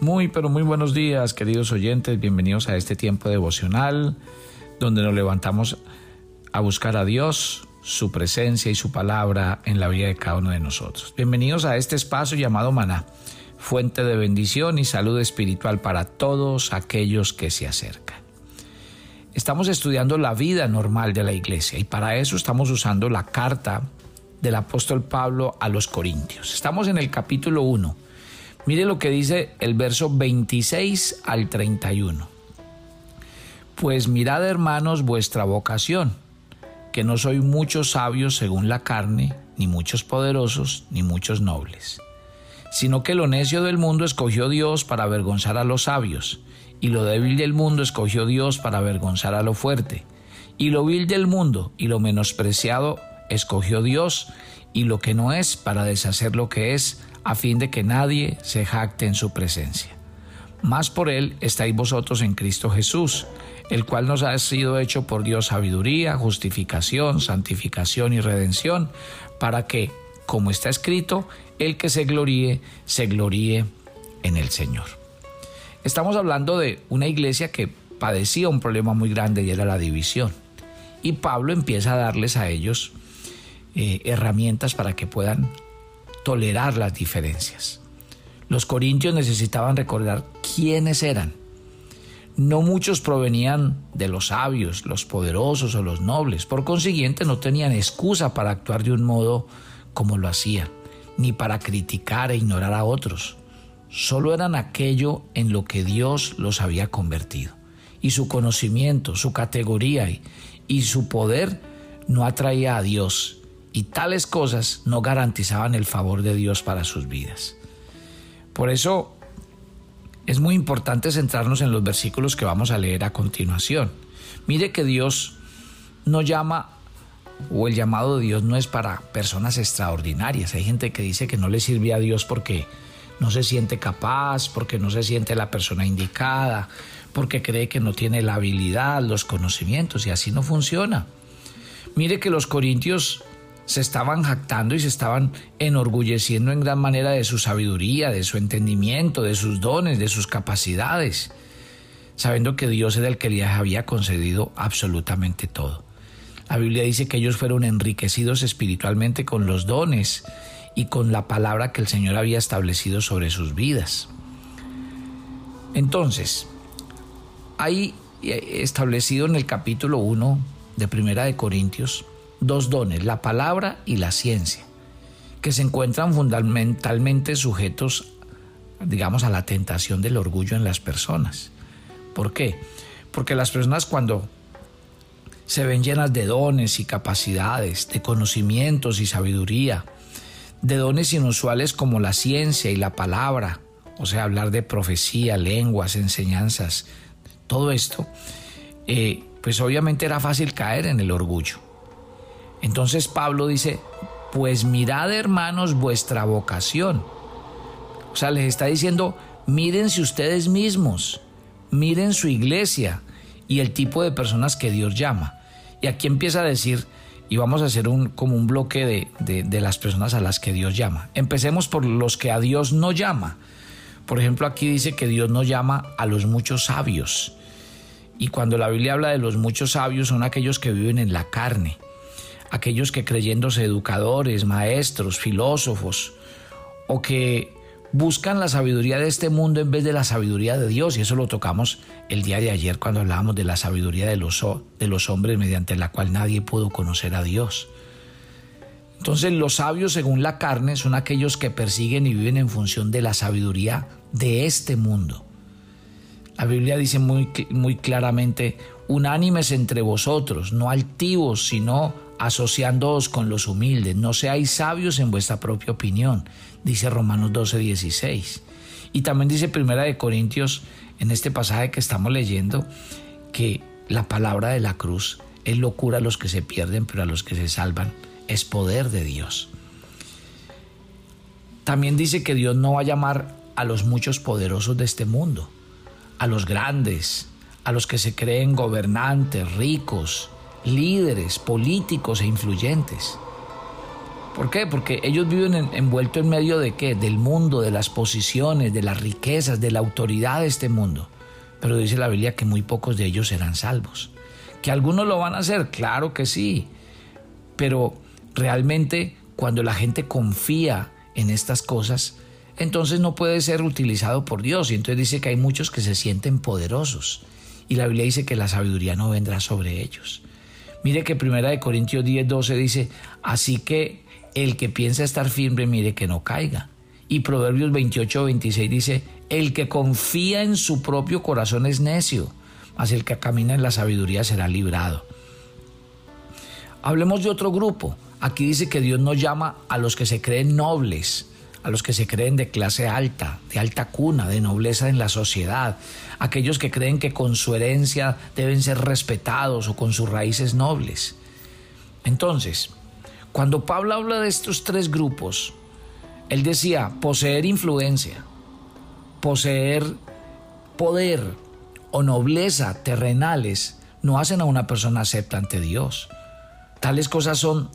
Muy, pero muy buenos días, queridos oyentes. Bienvenidos a este tiempo devocional donde nos levantamos a buscar a Dios, su presencia y su palabra en la vida de cada uno de nosotros. Bienvenidos a este espacio llamado Maná, fuente de bendición y salud espiritual para todos aquellos que se acercan. Estamos estudiando la vida normal de la iglesia y para eso estamos usando la carta del apóstol Pablo a los Corintios. Estamos en el capítulo 1 Mire lo que dice el verso 26 al 31. Pues mirad hermanos vuestra vocación, que no soy muchos sabios según la carne, ni muchos poderosos, ni muchos nobles, sino que lo necio del mundo escogió Dios para avergonzar a los sabios, y lo débil del mundo escogió Dios para avergonzar a lo fuerte, y lo vil del mundo y lo menospreciado escogió Dios, y lo que no es para deshacer lo que es, a fin de que nadie se jacte en su presencia. Más por él estáis vosotros en Cristo Jesús, el cual nos ha sido hecho por Dios sabiduría, justificación, santificación y redención, para que, como está escrito, el que se gloríe, se gloríe en el Señor. Estamos hablando de una iglesia que padecía un problema muy grande y era la división. Y Pablo empieza a darles a ellos eh, herramientas para que puedan tolerar las diferencias. Los corintios necesitaban recordar quiénes eran. No muchos provenían de los sabios, los poderosos o los nobles. Por consiguiente, no tenían excusa para actuar de un modo como lo hacían, ni para criticar e ignorar a otros. Solo eran aquello en lo que Dios los había convertido. Y su conocimiento, su categoría y, y su poder no atraía a Dios, y tales cosas no garantizaban el favor de Dios para sus vidas. Por eso es muy importante centrarnos en los versículos que vamos a leer a continuación. Mire que Dios no llama, o el llamado de Dios no es para personas extraordinarias. Hay gente que dice que no le sirve a Dios porque no se siente capaz, porque no se siente la persona indicada, porque cree que no tiene la habilidad, los conocimientos, y así no funciona. Mire que los corintios se estaban jactando y se estaban enorgulleciendo en gran manera de su sabiduría, de su entendimiento, de sus dones, de sus capacidades, sabiendo que Dios era el que les había concedido absolutamente todo. La Biblia dice que ellos fueron enriquecidos espiritualmente con los dones y con la palabra que el Señor había establecido sobre sus vidas. Entonces, hay establecido en el capítulo 1 de Primera de Corintios dos dones, la palabra y la ciencia, que se encuentran fundamentalmente sujetos, digamos, a la tentación del orgullo en las personas. ¿Por qué? Porque las personas cuando se ven llenas de dones y capacidades, de conocimientos y sabiduría, de dones inusuales como la ciencia y la palabra, o sea, hablar de profecía, lenguas, enseñanzas, todo esto, eh, pues obviamente era fácil caer en el orgullo. Entonces Pablo dice, pues mirad hermanos vuestra vocación. O sea, les está diciendo, mírense ustedes mismos, miren su iglesia y el tipo de personas que Dios llama. Y aquí empieza a decir, y vamos a hacer un, como un bloque de, de las personas a las que Dios llama. Empecemos por los que a Dios no llama. Por ejemplo, aquí dice que Dios no llama a los muchos sabios. Y cuando la Biblia habla de los muchos sabios son aquellos que viven en la carne aquellos que creyéndose educadores, maestros, filósofos, o que buscan la sabiduría de este mundo en vez de la sabiduría de Dios, y eso lo tocamos el día de ayer cuando hablábamos de la sabiduría de los, de los hombres mediante la cual nadie pudo conocer a Dios. Entonces los sabios según la carne son aquellos que persiguen y viven en función de la sabiduría de este mundo. La Biblia dice muy, muy claramente, unánimes entre vosotros, no altivos, sino asociándoos con los humildes, no seáis sabios en vuestra propia opinión, dice Romanos 12, 16. Y también dice Primera de Corintios, en este pasaje que estamos leyendo, que la palabra de la cruz es locura a los que se pierden, pero a los que se salvan es poder de Dios. También dice que Dios no va a llamar a los muchos poderosos de este mundo, a los grandes, a los que se creen gobernantes, ricos, líderes políticos e influyentes. ¿Por qué? Porque ellos viven envueltos en medio de qué? Del mundo, de las posiciones, de las riquezas, de la autoridad de este mundo. Pero dice la Biblia que muy pocos de ellos serán salvos. ¿Que algunos lo van a hacer? Claro que sí. Pero realmente cuando la gente confía en estas cosas, entonces no puede ser utilizado por Dios. Y entonces dice que hay muchos que se sienten poderosos. Y la Biblia dice que la sabiduría no vendrá sobre ellos. Mire que Primera de Corintios 10, 12 dice, así que el que piensa estar firme, mire que no caiga. Y Proverbios 28, 26 dice, el que confía en su propio corazón es necio, mas el que camina en la sabiduría será librado. Hablemos de otro grupo. Aquí dice que Dios nos llama a los que se creen nobles, a los que se creen de clase alta, de alta cuna, de nobleza en la sociedad, aquellos que creen que con su herencia deben ser respetados o con sus raíces nobles. Entonces, cuando Pablo habla de estos tres grupos, él decía poseer influencia, poseer poder o nobleza terrenales no hacen a una persona acepta ante Dios. Tales cosas son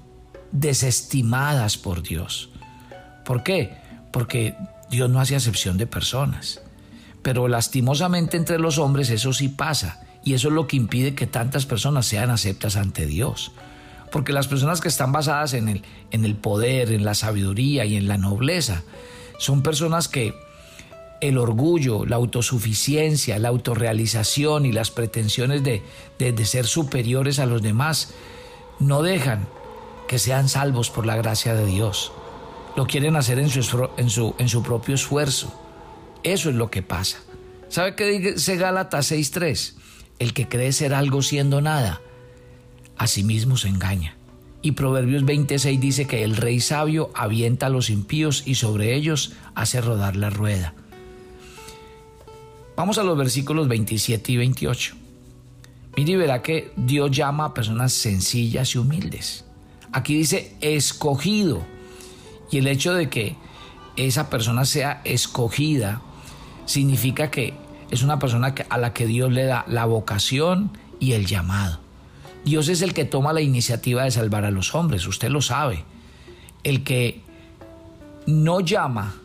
desestimadas por Dios. ¿Por qué? Porque Dios no hace acepción de personas. Pero lastimosamente entre los hombres eso sí pasa y eso es lo que impide que tantas personas sean aceptas ante Dios. Porque las personas que están basadas en el, en el poder, en la sabiduría y en la nobleza, son personas que el orgullo, la autosuficiencia, la autorrealización y las pretensiones de, de ser superiores a los demás no dejan que sean salvos por la gracia de Dios lo quieren hacer en su, en su, en su propio esfuerzo. Eso es lo que pasa. ¿Sabe qué dice Gálatas 6.3? El que cree ser algo siendo nada, a sí mismo se engaña. Y Proverbios 26 dice que el rey sabio avienta a los impíos y sobre ellos hace rodar la rueda. Vamos a los versículos 27 y 28. Mire y verá que Dios llama a personas sencillas y humildes. Aquí dice escogido y el hecho de que esa persona sea escogida significa que es una persona a la que Dios le da la vocación y el llamado. Dios es el que toma la iniciativa de salvar a los hombres, usted lo sabe. El que no llama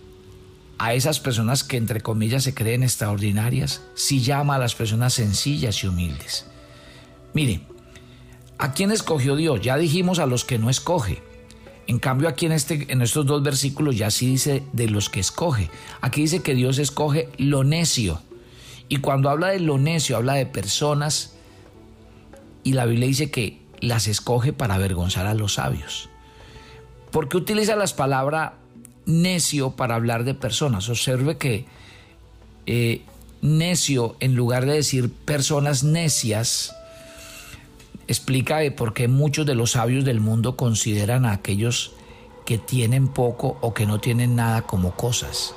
a esas personas que entre comillas se creen extraordinarias, sí llama a las personas sencillas y humildes. Mire, ¿a quién escogió Dios? Ya dijimos a los que no escoge. En cambio aquí en, este, en estos dos versículos ya sí dice de los que escoge. Aquí dice que Dios escoge lo necio. Y cuando habla de lo necio, habla de personas y la Biblia dice que las escoge para avergonzar a los sabios. ¿Por qué utiliza las palabras necio para hablar de personas? Observe que eh, necio, en lugar de decir personas necias, explica por qué muchos de los sabios del mundo consideran a aquellos que tienen poco o que no tienen nada como cosas.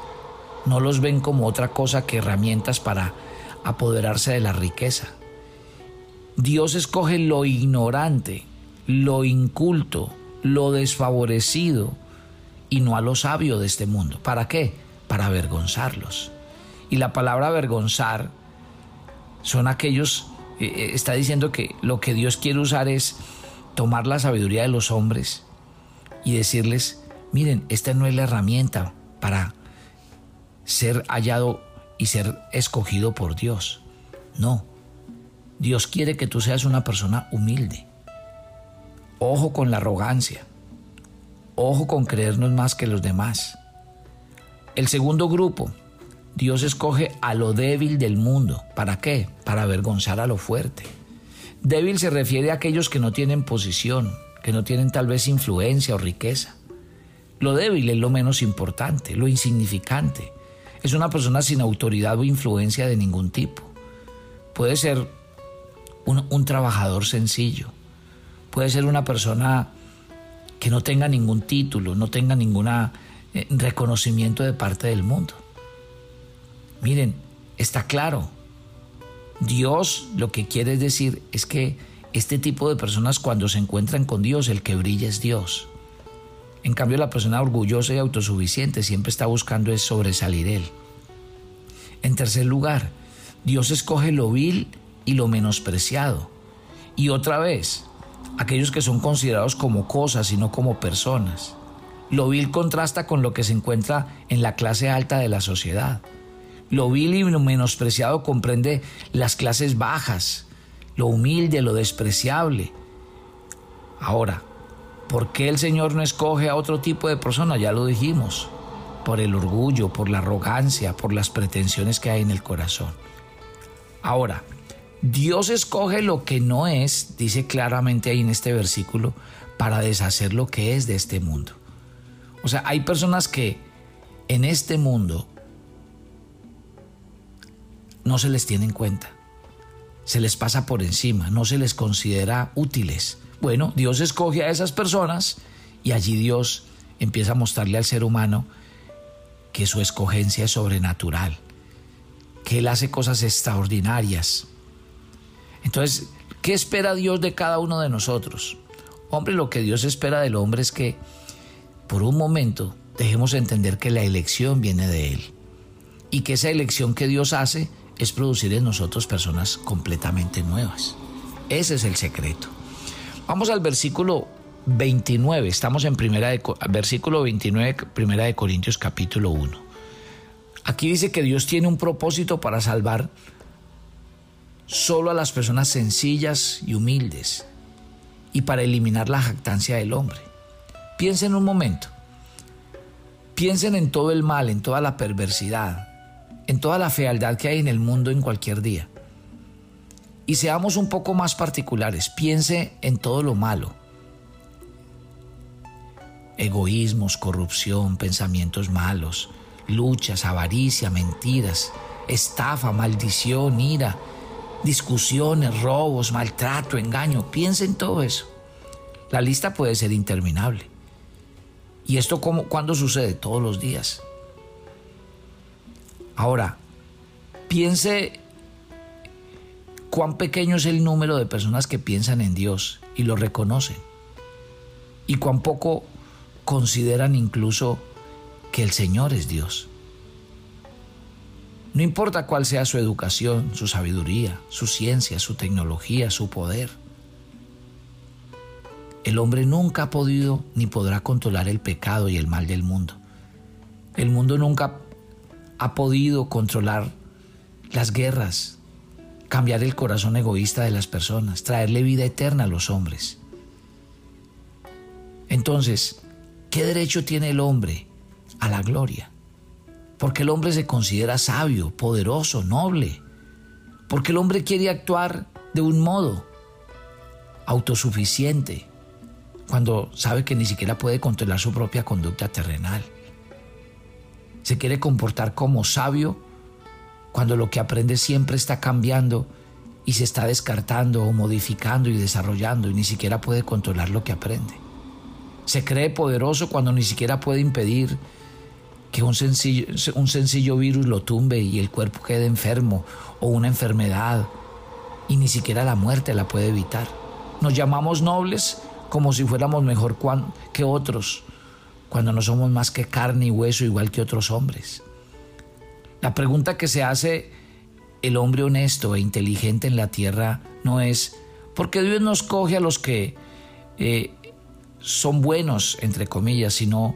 No los ven como otra cosa que herramientas para apoderarse de la riqueza. Dios escoge lo ignorante, lo inculto, lo desfavorecido y no a lo sabio de este mundo. ¿Para qué? Para avergonzarlos. Y la palabra avergonzar son aquellos eh, eh, está diciendo que lo que Dios quiere usar es tomar la sabiduría de los hombres y decirles, miren, esta no es la herramienta para ser hallado y ser escogido por Dios. No, Dios quiere que tú seas una persona humilde. Ojo con la arrogancia. Ojo con creernos más que los demás. El segundo grupo Dios escoge a lo débil del mundo. ¿Para qué? Para avergonzar a lo fuerte. Débil se refiere a aquellos que no tienen posición, que no tienen tal vez influencia o riqueza. Lo débil es lo menos importante, lo insignificante. Es una persona sin autoridad o influencia de ningún tipo. Puede ser un, trabajador sencillo. Puede ser una persona que no tenga ningún título, no tenga ningún eh, reconocimiento de parte del mundo. Miren, está claro. Dios lo que quiere decir es que este tipo de personas cuando se encuentran con Dios, el que brilla es Dios. En cambio, la persona orgullosa y autosuficiente siempre está buscando es sobresalir él. En tercer lugar, Dios escoge lo vil y lo menospreciado. Y otra vez, aquellos que son considerados como cosas y no como personas. Lo vil contrasta con lo que se encuentra en la clase alta de la sociedad. Lo vil y lo menospreciado comprende las clases bajas, lo humilde, lo despreciable. Ahora, ¿por qué el Señor no escoge a otro tipo de persona? Ya lo dijimos, por el orgullo, por la arrogancia, por las pretensiones que hay en el corazón. Ahora, Dios escoge lo que no es, dice claramente ahí en este versículo, para deshacer lo que es de este mundo. O sea, hay personas que en este mundo no se les tiene en cuenta se les pasa por encima, no se les considera útiles. Bueno, Dios escoge a esas personas y allí Dios empieza a mostrarle al ser humano que su escogencia es sobrenatural, que Él hace cosas extraordinarias. Entonces, ¿qué espera Dios de cada uno de nosotros? Hombre, lo que Dios espera del hombre es que por un momento dejemos entender que la elección viene de Él y que esa elección que Dios hace es producir en nosotros personas completamente nuevas. Ese es el secreto. Vamos al versículo 29, estamos en primera de, versículo 29, primera de Corintios capítulo 1. Aquí dice que Dios tiene un propósito para salvar solo a las personas sencillas y humildes y para eliminar la jactancia del hombre. Piensen un momento. Piensen en todo el mal, en toda la perversidad, en toda la fealdad que hay en el mundo en cualquier día. Y seamos un poco más particulares, piense en todo lo malo. Egoísmos, corrupción, pensamientos malos, luchas, avaricia, mentiras, estafa, maldición, ira, discusiones, robos, maltrato, engaño. Piense en todo eso. La lista puede ser interminable. ¿Y esto cómo, cuándo sucede? Todos los días. Ahora, piense cuán pequeño es el número de personas que piensan en Dios y lo reconocen. Y cuán poco consideran incluso que el Señor es Dios. No importa cuál sea su educación, su sabiduría, su ciencia, su tecnología, su poder. El hombre nunca ha podido ni podrá controlar el pecado y el mal del mundo. El mundo nunca ha podido controlar las guerras, cambiar el corazón egoísta de las personas, traerle vida eterna a los hombres. Entonces, ¿qué derecho tiene el hombre a la gloria? Porque el hombre se considera sabio, poderoso, noble. Porque el hombre quiere actuar de un modo autosuficiente cuando sabe que ni siquiera puede controlar su propia conducta terrenal se quiere comportar como sabio cuando lo que aprende siempre está cambiando y se está descartando o modificando y desarrollando y ni siquiera puede controlar lo que aprende. Se cree poderoso cuando ni siquiera puede impedir que un sencillo, un sencillo virus lo tumbe y el cuerpo quede enfermo o una enfermedad y ni siquiera la muerte la puede evitar. Nos llamamos nobles como si fuéramos mejor que otros cuando no somos más que carne y hueso igual que otros hombres. La pregunta que se hace el hombre honesto e inteligente en la tierra no es, ¿por qué Dios nos coge a los que eh, son buenos, entre comillas, sino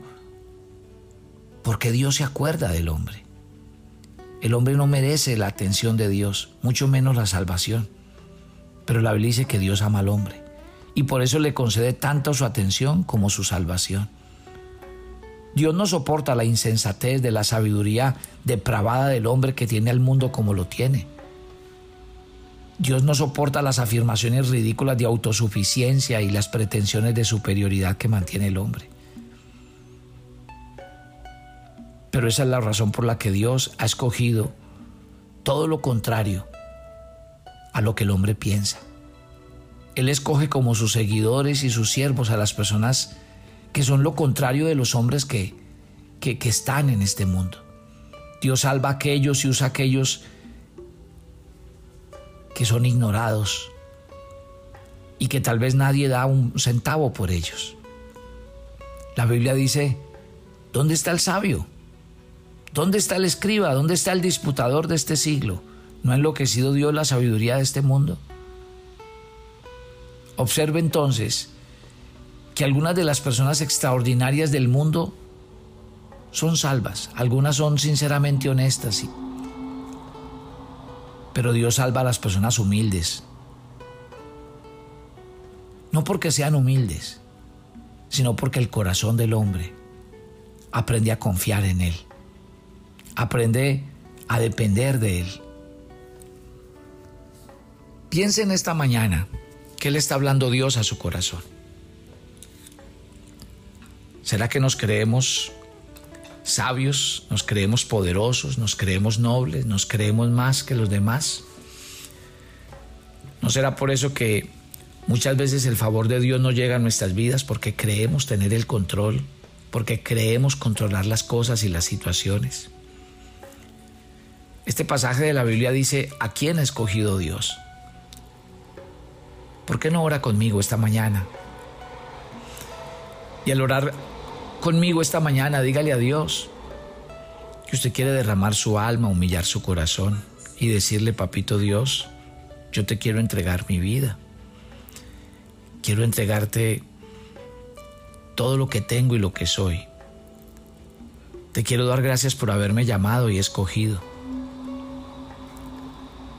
porque Dios se acuerda del hombre. El hombre no merece la atención de Dios, mucho menos la salvación. Pero la Biblia dice que Dios ama al hombre y por eso le concede tanto su atención como su salvación. Dios no soporta la insensatez de la sabiduría depravada del hombre que tiene al mundo como lo tiene. Dios no soporta las afirmaciones ridículas de autosuficiencia y las pretensiones de superioridad que mantiene el hombre. Pero esa es la razón por la que Dios ha escogido todo lo contrario a lo que el hombre piensa. Él escoge como sus seguidores y sus siervos a las personas que son lo contrario de los hombres que, que, están en este mundo. Dios salva a aquellos y usa a aquellos que son ignorados y que tal vez nadie da un centavo por ellos. La Biblia dice, ¿dónde está el sabio? ¿Dónde está el escriba? ¿Dónde está el disputador de este siglo? ¿No ha enloquecido Dios la sabiduría de este mundo? Observe entonces que algunas de las personas extraordinarias del mundo son salvas, algunas son sinceramente honestas, pero Dios salva a las personas humildes. No porque sean humildes, sino porque el corazón del hombre aprende a confiar en Él, aprende a depender de Él. Piense en esta mañana que le está hablando Dios a su corazón. ¿Será que nos creemos sabios, nos creemos poderosos, nos creemos nobles, nos creemos más que los demás? ¿No será por eso que muchas veces el favor de Dios no llega a nuestras vidas porque creemos tener el control, porque creemos controlar las cosas y las situaciones? Este pasaje de la Biblia dice, ¿a quién ha escogido Dios? ¿Por qué no ora conmigo esta mañana? Y al orar conmigo esta mañana, dígale a Dios que usted quiere derramar su alma, humillar su corazón y decirle, papito Dios, yo te quiero entregar mi vida. Quiero entregarte todo lo que tengo y lo que soy. Te quiero dar gracias por haberme llamado y escogido.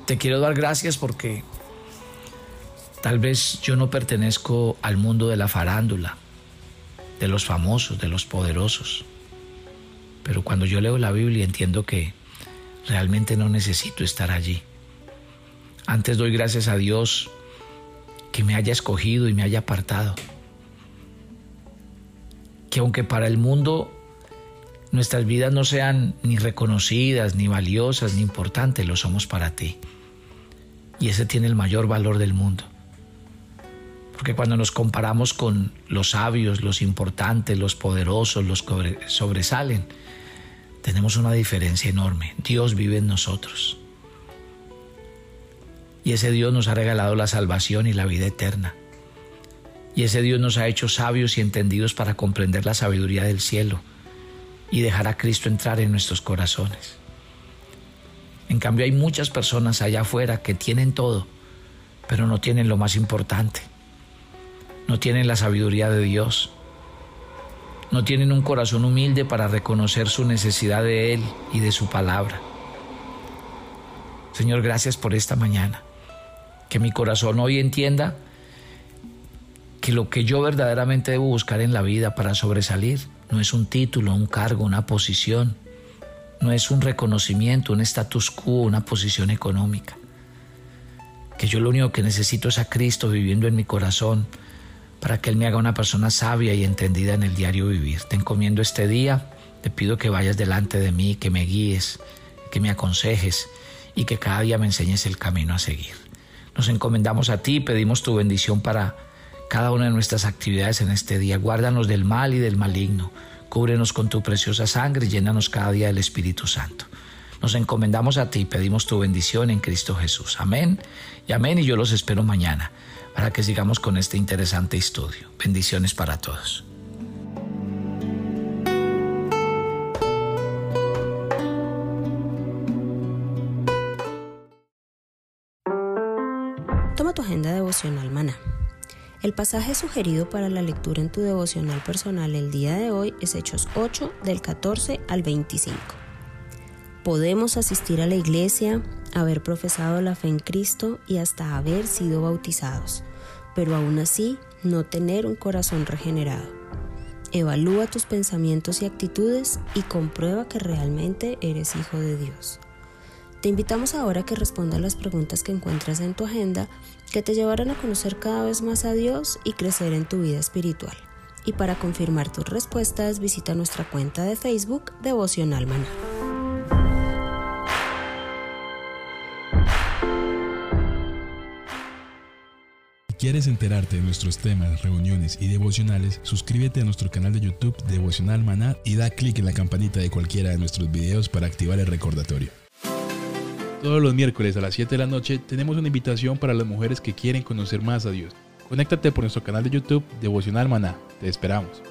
Te quiero dar gracias porque tal vez yo no pertenezco al mundo de la farándula de los famosos, de los poderosos. Pero cuando yo leo la Biblia entiendo que realmente no necesito estar allí. Antes doy gracias a Dios que me haya escogido y me haya apartado. Que aunque para el mundo nuestras vidas no sean ni reconocidas, ni valiosas, ni importantes, lo somos para ti. Y ese tiene el mayor valor del mundo. Porque cuando nos comparamos con los sabios, los importantes, los poderosos, los que sobresalen, tenemos una diferencia enorme. Dios vive en nosotros. Y ese Dios nos ha regalado la salvación y la vida eterna. Y ese Dios nos ha hecho sabios y entendidos para comprender la sabiduría del cielo y dejar a Cristo entrar en nuestros corazones. En cambio hay muchas personas allá afuera que tienen todo, pero no tienen lo más importante, no tienen la sabiduría de Dios, no tienen un corazón humilde para reconocer su necesidad de Él y de su palabra. Señor, gracias por esta mañana. Que mi corazón hoy entienda que lo que yo verdaderamente debo buscar en la vida para sobresalir no es un título, un cargo, una posición, no es un reconocimiento, un status quo, una posición económica. Que yo lo único que necesito es a Cristo viviendo en mi corazón para que Él me haga una persona sabia y entendida en el diario vivir. Te encomiendo este día, te pido que vayas delante de mí, que me guíes, que me aconsejes y que cada día me enseñes el camino a seguir. Nos encomendamos a ti, pedimos tu bendición para cada una de nuestras actividades en este día. Guárdanos del mal y del maligno. Cúbrenos con tu preciosa sangre y llénanos cada día del Espíritu Santo. Nos encomendamos a ti y pedimos tu bendición en Cristo Jesús. Amén y amén y yo los espero mañana para que sigamos con este interesante estudio. Bendiciones para todos. Toma tu agenda devocional, maná. El pasaje sugerido para la lectura en tu devocional personal el día de hoy es Hechos 8 del 14 al 25. Podemos asistir a la iglesia, haber profesado la fe en Cristo y hasta haber sido bautizados pero aún así no tener un corazón regenerado. Evalúa tus pensamientos y actitudes y comprueba que realmente eres hijo de Dios. Te invitamos ahora a que respondas las preguntas que encuentras en tu agenda que te llevarán a conocer cada vez más a Dios y crecer en tu vida espiritual. Y para confirmar tus respuestas visita nuestra cuenta de Facebook Devocional Maná. ¿Quieres enterarte de nuestros temas, reuniones y devocionales? Suscríbete a nuestro canal de YouTube Devocional Maná y da clic en la campanita de cualquiera de nuestros videos para activar el recordatorio. Todos los miércoles a las 7 de la noche tenemos una invitación para las mujeres que quieren conocer más a Dios. Conéctate por nuestro canal de YouTube Devocional Maná. Te esperamos.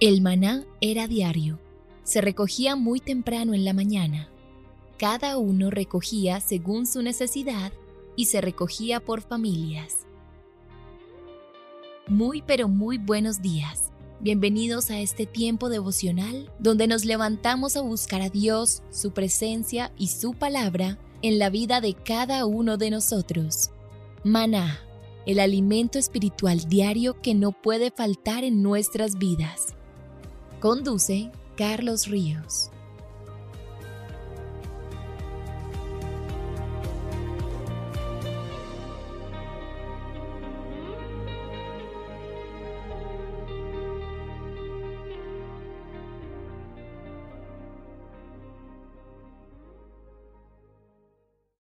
El maná era diario. Se recogía muy temprano en la mañana cada uno recogía según su necesidad y se recogía por familias. Muy pero muy buenos días. Bienvenidos a este tiempo devocional donde nos levantamos a buscar a Dios, su presencia y su palabra en la vida de cada uno de nosotros. Maná, el alimento espiritual diario que no puede faltar en nuestras vidas. Conduce Carlos Ríos.